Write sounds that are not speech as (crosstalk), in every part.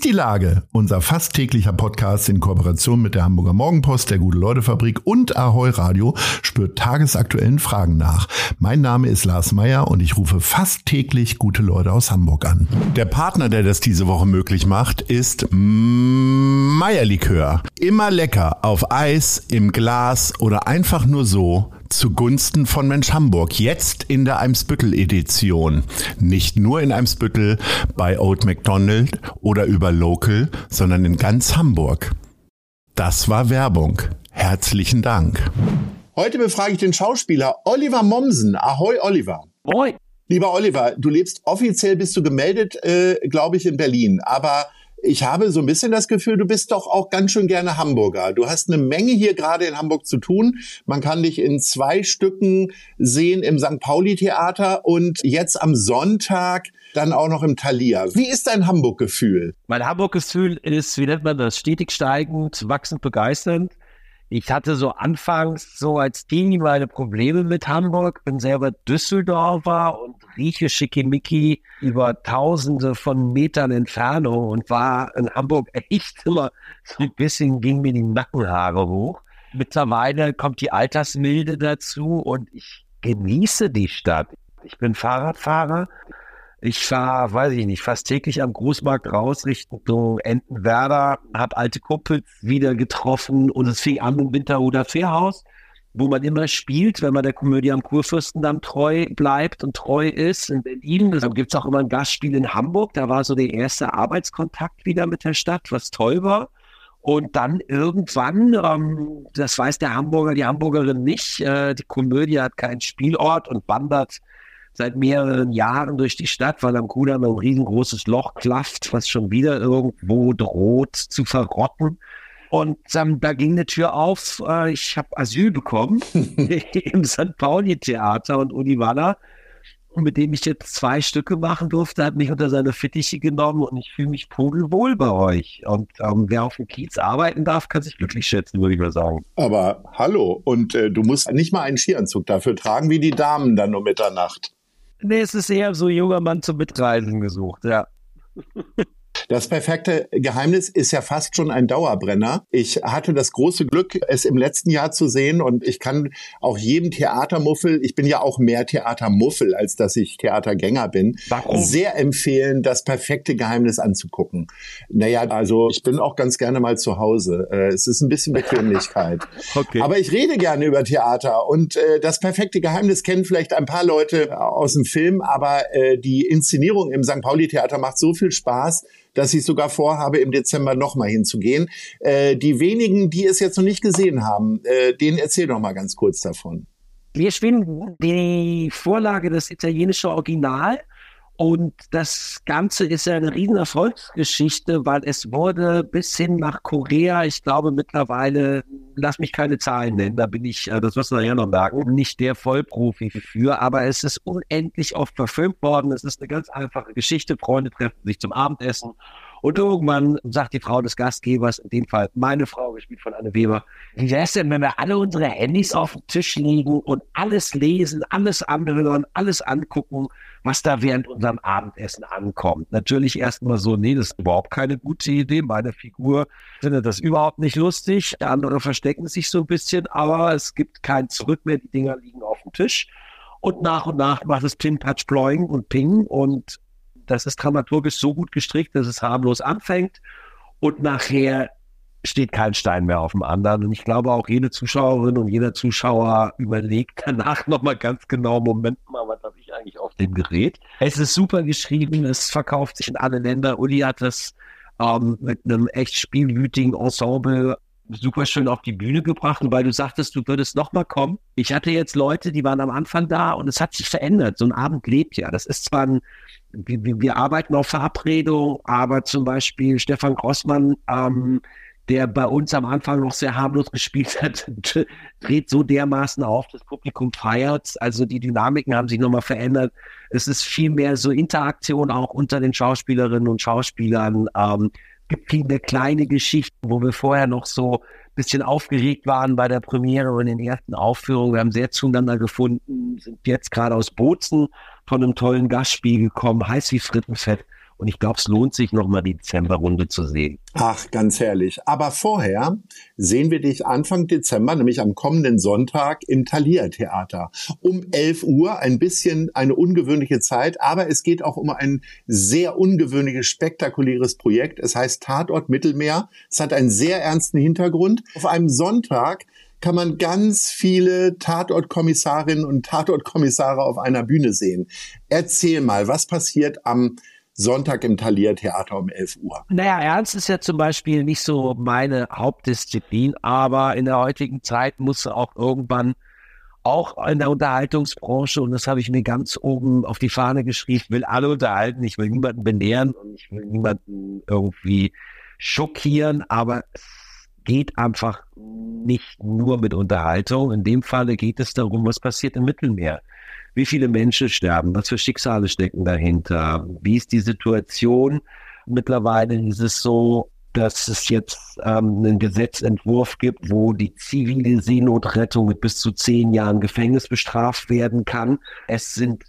Ist die Lage? Unser fast täglicher Podcast in Kooperation mit der Hamburger Morgenpost, der Gute-Leute-Fabrik und Ahoi Radio spürt tagesaktuellen Fragen nach. Mein Name ist Lars Meyer und ich rufe fast täglich gute Leute aus Hamburg an. Der Partner, der das diese Woche möglich macht, ist Meierlikör. Immer lecker auf Eis, im Glas oder einfach nur so zugunsten von Mensch Hamburg. Jetzt in der Eimsbüttel-Edition. Nicht nur in Eimsbüttel bei Old McDonald oder über Local, sondern in ganz Hamburg. Das war Werbung. Herzlichen Dank. Heute befrage ich den Schauspieler Oliver Mommsen. Ahoi, Oliver. Moin. Lieber Oliver, du lebst offiziell, bist du gemeldet, äh, glaube ich, in Berlin. Aber ich habe so ein bisschen das Gefühl, du bist doch auch ganz schön gerne Hamburger. Du hast eine Menge hier gerade in Hamburg zu tun. Man kann dich in zwei Stücken sehen im St. Pauli Theater und jetzt am Sonntag dann auch noch im Thalia. Wie ist dein Hamburg-Gefühl? Mein Hamburg-Gefühl ist, wie nennt man das, stetig steigend, wachsend begeisternd. Ich hatte so anfangs so als Teenie meine Probleme mit Hamburg, bin selber Düsseldorfer und rieche Schickimicki über tausende von Metern Entfernung und war in Hamburg echt immer so ein bisschen, ging mir die Nackenhaare hoch. Mittlerweile kommt die Altersmilde dazu und ich genieße die Stadt. Ich bin Fahrradfahrer ich fahre, weiß ich nicht, fast täglich am Großmarkt raus Richtung Entenwerder, habe alte Kumpels wieder getroffen und es fing an im Winterhuder Fährhaus, wo man immer spielt, wenn man der Komödie am Kurfürstendamm treu bleibt und treu ist in Berlin. Gibt es auch immer ein Gastspiel in Hamburg. Da war so der erste Arbeitskontakt wieder mit der Stadt, was toll war. Und dann irgendwann, ähm, das weiß der Hamburger, die Hamburgerin nicht, äh, die Komödie hat keinen Spielort und wandert seit mehreren Jahren durch die Stadt, weil am Kudamm ein riesengroßes Loch klafft, was schon wieder irgendwo droht zu verrotten. Und ähm, da ging eine Tür auf. Äh, ich habe Asyl bekommen (laughs) im St. Pauli-Theater und Uni Waller, mit dem ich jetzt zwei Stücke machen durfte, hat mich unter seine Fittiche genommen und ich fühle mich pudelwohl bei euch. Und ähm, wer auf dem Kiez arbeiten darf, kann sich glücklich schätzen, würde ich mal sagen. Aber hallo, und äh, du musst nicht mal einen Skianzug dafür tragen, wie die Damen dann um Mitternacht. Nee, es ist eher so junger Mann zum Mitreisen gesucht, ja. (laughs) Das perfekte Geheimnis ist ja fast schon ein Dauerbrenner. Ich hatte das große Glück, es im letzten Jahr zu sehen und ich kann auch jedem Theatermuffel, ich bin ja auch mehr Theatermuffel, als dass ich Theatergänger bin, Warum? sehr empfehlen, das perfekte Geheimnis anzugucken. Naja, also ich bin auch ganz gerne mal zu Hause. Äh, es ist ein bisschen Bequemlichkeit. (laughs) okay. Aber ich rede gerne über Theater und äh, das perfekte Geheimnis kennen vielleicht ein paar Leute aus dem Film, aber äh, die Inszenierung im St. Pauli Theater macht so viel Spaß, dass ich sogar vorhabe, im Dezember nochmal hinzugehen. Äh, die wenigen, die es jetzt noch nicht gesehen haben, äh, denen erzähl doch mal ganz kurz davon. Wir spielen die Vorlage des italienischen Original und das Ganze ist ja eine riesen Erfolgsgeschichte, weil es wurde bis hin nach Korea, ich glaube mittlerweile, lass mich keine Zahlen nennen, da bin ich, äh, das wirst du nachher noch merken, nicht der Vollprofi für, aber es ist unendlich oft verfilmt worden. Es ist eine ganz einfache Geschichte. Freunde treffen sich zum Abendessen und irgendwann sagt die Frau des Gastgebers, in dem Fall meine Frau, gespielt von Anne Weber, wie wäre es denn, wenn wir alle unsere Handys auf den Tisch legen und alles lesen, alles anhören, alles angucken, was da während unserem Abendessen ankommt. Natürlich erstmal so, nee, das ist überhaupt keine gute Idee. Meine Figur findet das überhaupt nicht lustig. Andere verstecken sich so ein bisschen, aber es gibt kein Zurück mehr. Die Dinger liegen auf dem Tisch. Und nach und nach macht es Pin, Patch, Ploing und Ping und das ist dramaturgisch so gut gestrickt, dass es harmlos anfängt und nachher steht kein Stein mehr auf dem anderen. Und ich glaube auch jede Zuschauerin und jeder Zuschauer überlegt danach nochmal ganz genau, Moment mal, was habe ich eigentlich auf dem Gerät? Es ist super geschrieben, es verkauft sich in alle Länder. Uli hat das ähm, mit einem echt spielwütigen Ensemble super schön auf die Bühne gebracht. Weil du sagtest, du würdest nochmal kommen. Ich hatte jetzt Leute, die waren am Anfang da und es hat sich verändert. So ein Abend lebt ja. Das ist zwar ein wir, wir arbeiten auf Verabredung, aber zum Beispiel Stefan Grossmann, ähm, der bei uns am Anfang noch sehr harmlos (laughs) gespielt hat, dreht so dermaßen auf, das Publikum feiert. Also die Dynamiken haben sich nochmal verändert. Es ist viel mehr so Interaktion auch unter den Schauspielerinnen und Schauspielern. Ähm, gibt viele kleine Geschichten, wo wir vorher noch so bisschen aufgeregt waren bei der Premiere und den ersten Aufführungen. Wir haben sehr zueinander gefunden, sind jetzt gerade aus Bozen von einem tollen Gastspiel gekommen, heiß wie Frittenfett. Und ich glaube, es lohnt sich nochmal die Dezemberrunde zu sehen. Ach, ganz herrlich. Aber vorher sehen wir dich Anfang Dezember, nämlich am kommenden Sonntag im Thalia Theater. Um 11 Uhr, ein bisschen eine ungewöhnliche Zeit, aber es geht auch um ein sehr ungewöhnliches, spektakuläres Projekt. Es heißt Tatort Mittelmeer. Es hat einen sehr ernsten Hintergrund. Auf einem Sonntag kann man ganz viele Tatortkommissarinnen und Tatortkommissare auf einer Bühne sehen. Erzähl mal, was passiert am Sonntag im Thalia Theater um 11 Uhr. Naja, Ernst ist ja zum Beispiel nicht so meine Hauptdisziplin, aber in der heutigen Zeit muss auch irgendwann auch in der Unterhaltungsbranche, und das habe ich mir ganz oben auf die Fahne geschrieben, will alle unterhalten, ich will niemanden belehren und ich will niemanden irgendwie schockieren, aber es geht einfach nicht nur mit Unterhaltung. In dem Falle geht es darum, was passiert im Mittelmeer. Wie viele Menschen sterben? Was für Schicksale stecken dahinter? Wie ist die Situation? Mittlerweile ist es so, dass es jetzt ähm, einen Gesetzentwurf gibt, wo die zivile Seenotrettung mit bis zu zehn Jahren Gefängnis bestraft werden kann. Es sind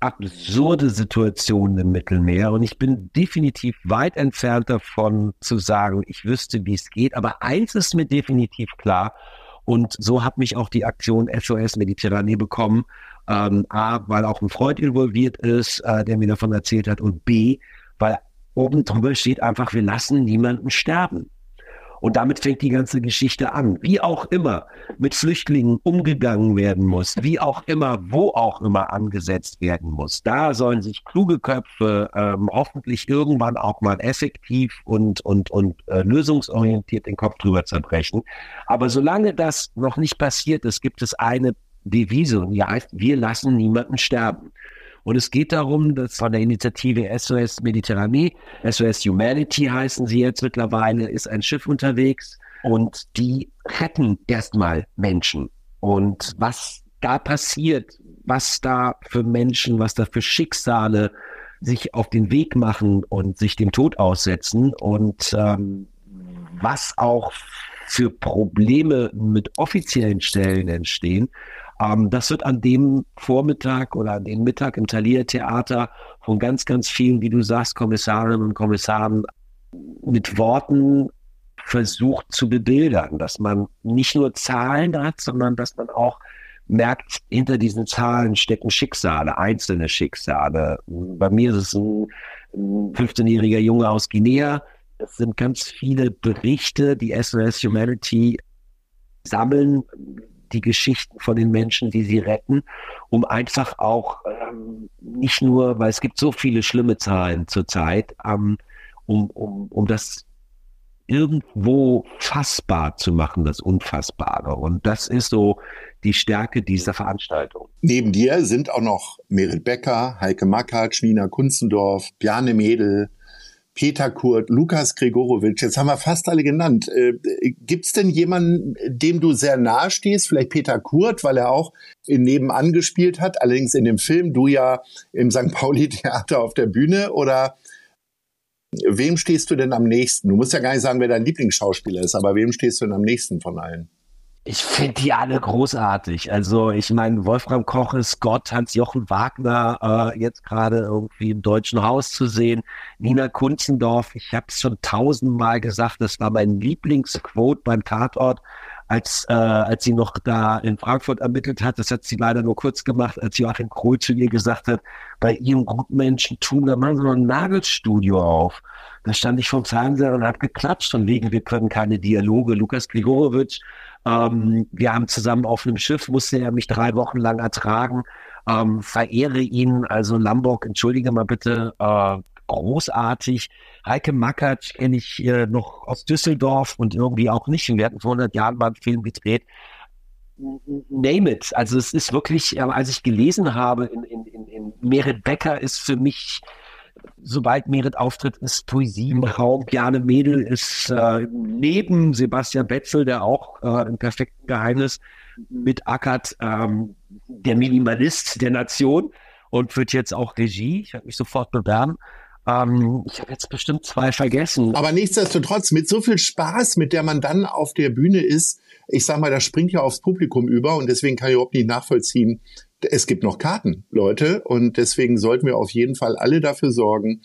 absurde Situationen im Mittelmeer und ich bin definitiv weit entfernt davon zu sagen, ich wüsste, wie es geht. Aber eins ist mir definitiv klar und so hat mich auch die Aktion SOS Mediterranee bekommen. Ähm, A, weil auch ein Freund involviert ist, äh, der mir davon erzählt hat, und B, weil oben drüber steht einfach, wir lassen niemanden sterben. Und damit fängt die ganze Geschichte an. Wie auch immer mit Flüchtlingen umgegangen werden muss, wie auch immer, wo auch immer angesetzt werden muss. Da sollen sich kluge Köpfe ähm, hoffentlich irgendwann auch mal effektiv und, und, und äh, lösungsorientiert den Kopf drüber zerbrechen. Aber solange das noch nicht passiert ist, gibt es eine Devise die heißt, wir lassen niemanden sterben. Und es geht darum, dass von der Initiative SOS Mediterranee, SOS Humanity heißen sie jetzt mittlerweile, ist ein Schiff unterwegs und die retten erstmal Menschen. Und was da passiert, was da für Menschen, was da für Schicksale sich auf den Weg machen und sich dem Tod aussetzen und ähm, was auch für Probleme mit offiziellen Stellen entstehen, ähm, das wird an dem Vormittag oder an dem Mittag im Thalia Theater von ganz, ganz vielen, wie du sagst, Kommissarinnen und Kommissaren mit Worten versucht zu bebildern, dass man nicht nur Zahlen hat, sondern dass man auch merkt, hinter diesen Zahlen stecken Schicksale, einzelne Schicksale. Bei mir ist es ein 15-jähriger Junge aus Guinea. Es sind ganz viele Berichte, die SOS Humanity sammeln, die Geschichten von den Menschen, die sie retten, um einfach auch ähm, nicht nur, weil es gibt so viele schlimme Zahlen zurzeit, ähm, um, um, um das irgendwo fassbar zu machen, das Unfassbare. Und das ist so die Stärke dieser Veranstaltung. Neben dir sind auch noch Merit Becker, Heike Mackert, Nina Kunzendorf, Bjarne Mädel, Peter Kurt, Lukas Gregorowitsch, jetzt haben wir fast alle genannt. Äh, Gibt es denn jemanden, dem du sehr nahe stehst? Vielleicht Peter Kurt, weil er auch in Nebenan gespielt hat, allerdings in dem Film, du ja im St. Pauli-Theater auf der Bühne oder wem stehst du denn am nächsten? Du musst ja gar nicht sagen, wer dein Lieblingsschauspieler ist, aber wem stehst du denn am nächsten von allen? Ich finde die alle großartig. Also ich meine, Wolfram Koch ist Gott, Hans-Jochen Wagner äh, jetzt gerade irgendwie im Deutschen Haus zu sehen, Nina Kunzendorf, ich habe es schon tausendmal gesagt, das war mein Lieblingsquote beim Tatort, als, äh, als sie noch da in Frankfurt ermittelt hat. Das hat sie leider nur kurz gemacht, als Joachim Krohl zu ihr gesagt hat, bei ihrem Gutmenschen tun, da machen sie noch ein Nagelstudio auf. Da stand ich vom Fernseher und habe geklatscht von wegen, wir können keine Dialoge. Lukas Grigorowitsch ähm, wir haben zusammen auf einem Schiff, musste er mich drei Wochen lang ertragen. Ähm, verehre ihn, also Lamborg, entschuldige mal bitte, äh, großartig. Heike Mackert kenne ich äh, noch aus Düsseldorf und irgendwie auch nicht. Wir hatten vor 100 Jahren mal einen Film gedreht. Name it. Also es ist wirklich, äh, als ich gelesen habe, in, in, in, in Merit Becker ist für mich sobald Merit auftritt, ist Poesie im Raum. Bjarne Mädel ist äh, neben Sebastian Betzel, der auch äh, im perfekten Geheimnis mitackert, ähm, der Minimalist der Nation und wird jetzt auch Regie. Ich habe mich sofort bewerben. Ähm, ich habe jetzt bestimmt zwei vergessen. Aber nichtsdestotrotz, mit so viel Spaß, mit der man dann auf der Bühne ist, ich sag mal, das springt ja aufs Publikum über und deswegen kann ich überhaupt nicht nachvollziehen, es gibt noch Karten, Leute, und deswegen sollten wir auf jeden Fall alle dafür sorgen,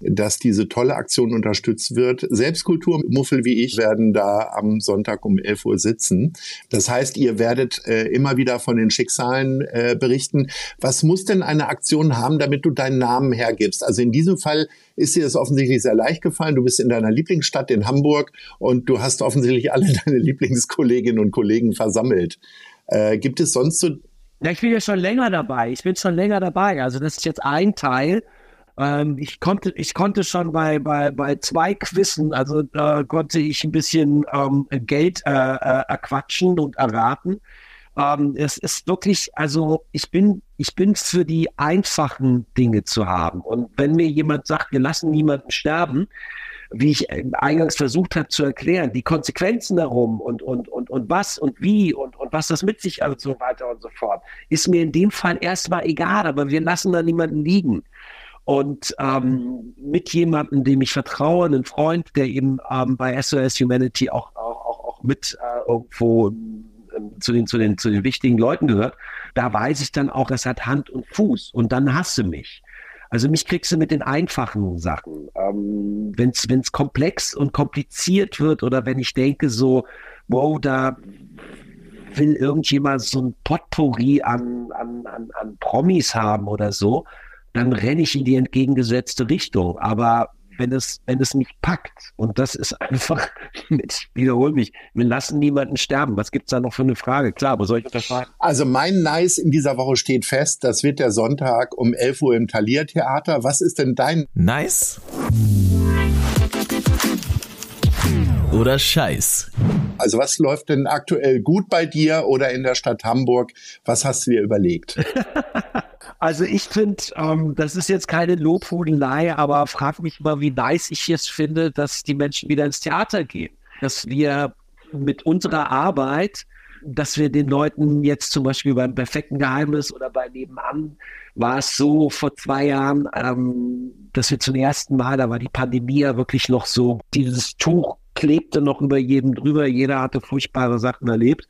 dass diese tolle Aktion unterstützt wird. Selbstkulturmuffel wie ich werden da am Sonntag um 11 Uhr sitzen. Das heißt, ihr werdet äh, immer wieder von den Schicksalen äh, berichten. Was muss denn eine Aktion haben, damit du deinen Namen hergibst? Also in diesem Fall ist dir das offensichtlich sehr leicht gefallen. Du bist in deiner Lieblingsstadt in Hamburg und du hast offensichtlich alle (laughs) deine Lieblingskolleginnen und Kollegen versammelt. Äh, gibt es sonst so ja, ich bin ja schon länger dabei. Ich bin schon länger dabei. Also das ist jetzt ein Teil. Ähm, ich konnte, ich konnte schon bei bei bei zwei Quizzen, also da konnte ich ein bisschen ähm, Geld äh, äh, erquatschen und erraten. Ähm, es ist wirklich, also ich bin ich bin für die einfachen Dinge zu haben. Und wenn mir jemand sagt, wir lassen niemanden sterben, wie ich eingangs versucht habe zu erklären, die Konsequenzen darum und, und, und, und was und wie und, was das mit sich und so weiter und so fort, ist mir in dem Fall erstmal egal, aber wir lassen da niemanden liegen. Und ähm, mit jemandem, dem ich vertraue, einen Freund, der eben ähm, bei SOS Humanity auch, auch, auch, auch mit äh, irgendwo ähm, zu den, zu, den, zu den wichtigen Leuten gehört, da weiß ich dann auch, das hat Hand und Fuß und dann hasse mich. Also mich kriegst du mit den einfachen Sachen. Ähm, wenn es komplex und kompliziert wird oder wenn ich denke so, wow, da will irgendjemand so ein Potpourri an, an, an, an Promis haben oder so, dann renne ich in die entgegengesetzte Richtung. Aber wenn es, wenn es mich packt. Und das ist einfach, (laughs) ich wiederhole mich, wir lassen niemanden sterben. Was gibt es da noch für eine Frage? Klar, wo soll ich unterschreiben? Also mein Nice in dieser Woche steht fest. Das wird der Sonntag um 11 Uhr im Thalia Theater. Was ist denn dein Nice? Oder Scheiß? Also was läuft denn aktuell gut bei dir oder in der Stadt Hamburg? Was hast du dir überlegt? (laughs) Also ich finde, ähm, das ist jetzt keine Lobhudelei, aber frag mich mal, wie nice ich es finde, dass die Menschen wieder ins Theater gehen. Dass wir mit unserer Arbeit, dass wir den Leuten jetzt zum Beispiel beim perfekten Geheimnis oder bei Nebenan war es so vor zwei Jahren, ähm, dass wir zum ersten Mal, da war die Pandemie ja wirklich noch so, dieses Tuch klebte noch über jedem drüber, jeder hatte furchtbare Sachen erlebt.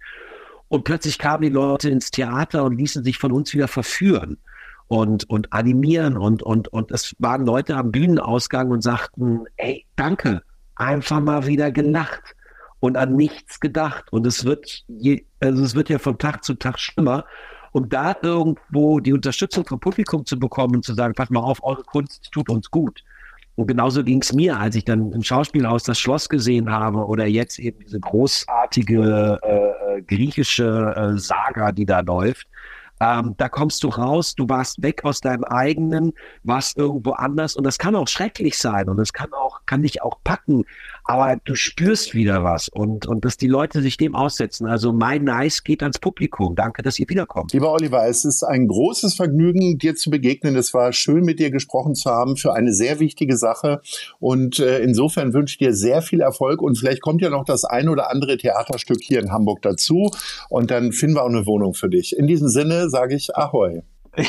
Und plötzlich kamen die Leute ins Theater und ließen sich von uns wieder verführen und, und animieren und, und, und es waren Leute am Bühnenausgang und sagten, ey, danke, einfach mal wieder gelacht und an nichts gedacht. Und es wird, je, also es wird ja von Tag zu Tag schlimmer. Um da irgendwo die Unterstützung vom Publikum zu bekommen und zu sagen, pass mal auf, eure Kunst tut uns gut. Und genauso ging es mir, als ich dann im Schauspielhaus das Schloss gesehen habe oder jetzt eben diese großartige äh, äh griechische äh, Saga, die da läuft. Ähm, da kommst du raus, du warst weg aus deinem eigenen, warst irgendwo anders und das kann auch schrecklich sein und es kann auch, kann dich auch packen, aber du spürst wieder was und, und dass die Leute sich dem aussetzen. Also mein Nice geht ans Publikum. Danke, dass ihr wiederkommt. Lieber Oliver, es ist ein großes Vergnügen, dir zu begegnen. Es war schön, mit dir gesprochen zu haben für eine sehr wichtige Sache und äh, insofern wünsche ich dir sehr viel Erfolg und vielleicht kommt ja noch das ein oder andere Theaterstück hier in Hamburg dazu und dann finden wir auch eine Wohnung für dich. In diesem Sinne, sage ich Ahoi. (laughs)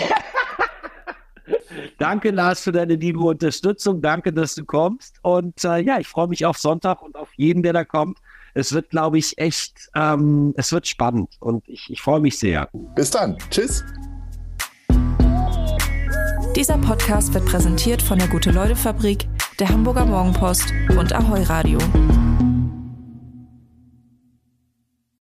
Danke, Lars, für deine liebe Unterstützung. Danke, dass du kommst. Und äh, ja, ich freue mich auf Sonntag und auf jeden, der da kommt. Es wird, glaube ich, echt, ähm, es wird spannend und ich, ich freue mich sehr. Bis dann. Tschüss. Dieser Podcast wird präsentiert von der Gute-Leute-Fabrik, der Hamburger Morgenpost und Ahoi Radio.